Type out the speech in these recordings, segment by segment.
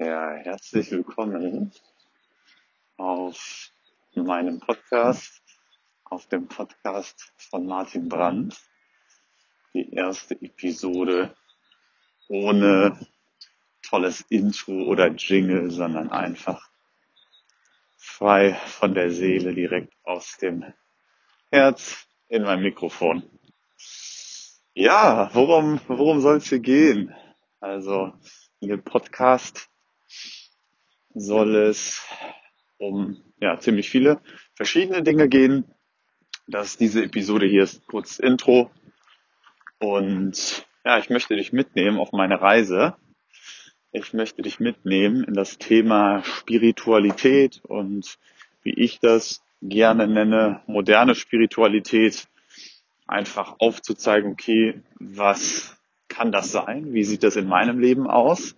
Ja, herzlich willkommen auf meinem Podcast, auf dem Podcast von Martin Brandt. Die erste Episode ohne tolles Intro oder Jingle, sondern einfach frei von der Seele direkt aus dem Herz in mein Mikrofon. Ja, worum, worum soll es hier gehen? Also, in dem Podcast soll es um ja, ziemlich viele verschiedene Dinge gehen. Das diese Episode hier ist kurz Intro. Und ja, ich möchte dich mitnehmen auf meine Reise. Ich möchte dich mitnehmen in das Thema Spiritualität und wie ich das gerne nenne, moderne Spiritualität. Einfach aufzuzeigen, okay, was kann das sein? Wie sieht das in meinem Leben aus?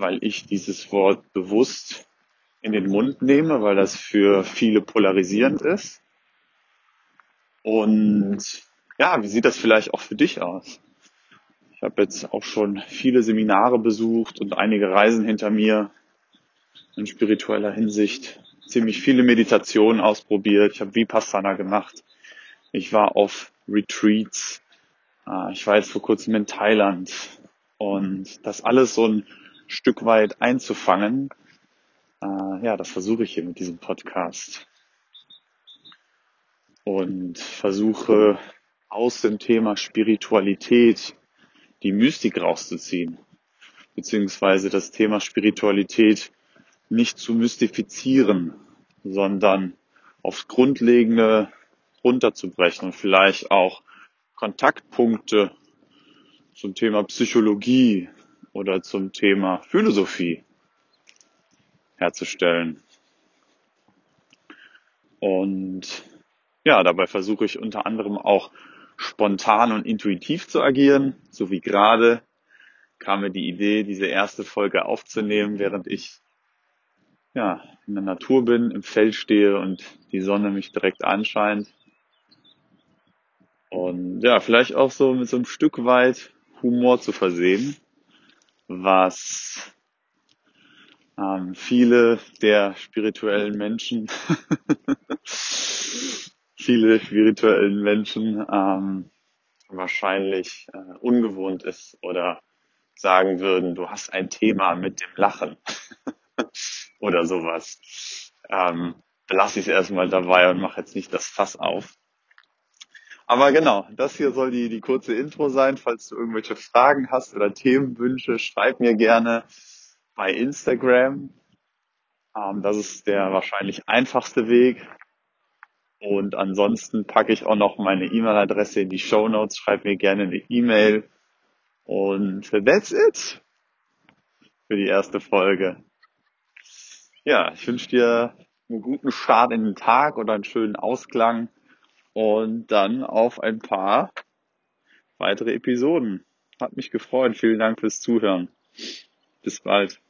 Weil ich dieses Wort bewusst in den Mund nehme, weil das für viele polarisierend ist. Und ja, wie sieht das vielleicht auch für dich aus? Ich habe jetzt auch schon viele Seminare besucht und einige Reisen hinter mir in spiritueller Hinsicht. Ziemlich viele Meditationen ausprobiert. Ich habe Vipassana gemacht. Ich war auf Retreats. Ah, ich war jetzt vor kurzem in Thailand. Und das alles so ein Stück weit einzufangen. Äh, ja, das versuche ich hier mit diesem Podcast. Und versuche aus dem Thema Spiritualität die Mystik rauszuziehen. Beziehungsweise das Thema Spiritualität nicht zu mystifizieren, sondern aufs Grundlegende runterzubrechen und vielleicht auch Kontaktpunkte zum Thema Psychologie, oder zum Thema Philosophie herzustellen. Und ja, dabei versuche ich unter anderem auch spontan und intuitiv zu agieren, so wie gerade kam mir die Idee, diese erste Folge aufzunehmen, während ich ja, in der Natur bin, im Feld stehe und die Sonne mich direkt anscheint. Und ja, vielleicht auch so mit so einem Stück weit Humor zu versehen, was ähm, viele der spirituellen Menschen, viele spirituellen Menschen ähm, wahrscheinlich äh, ungewohnt ist oder sagen würden, du hast ein Thema mit dem Lachen oder sowas. Ähm, lasse ich es erstmal dabei und mache jetzt nicht das Fass auf. Aber genau, das hier soll die, die kurze Intro sein. Falls du irgendwelche Fragen hast oder Themenwünsche, schreib mir gerne bei Instagram. Ähm, das ist der wahrscheinlich einfachste Weg. Und ansonsten packe ich auch noch meine E-Mail-Adresse in die Show Notes. Schreib mir gerne eine E-Mail. Und that's it für die erste Folge. Ja, ich wünsche dir einen guten Start in den Tag oder einen schönen Ausklang und dann auf ein paar weitere Episoden. Hat mich gefreut. Vielen Dank fürs Zuhören. Bis bald.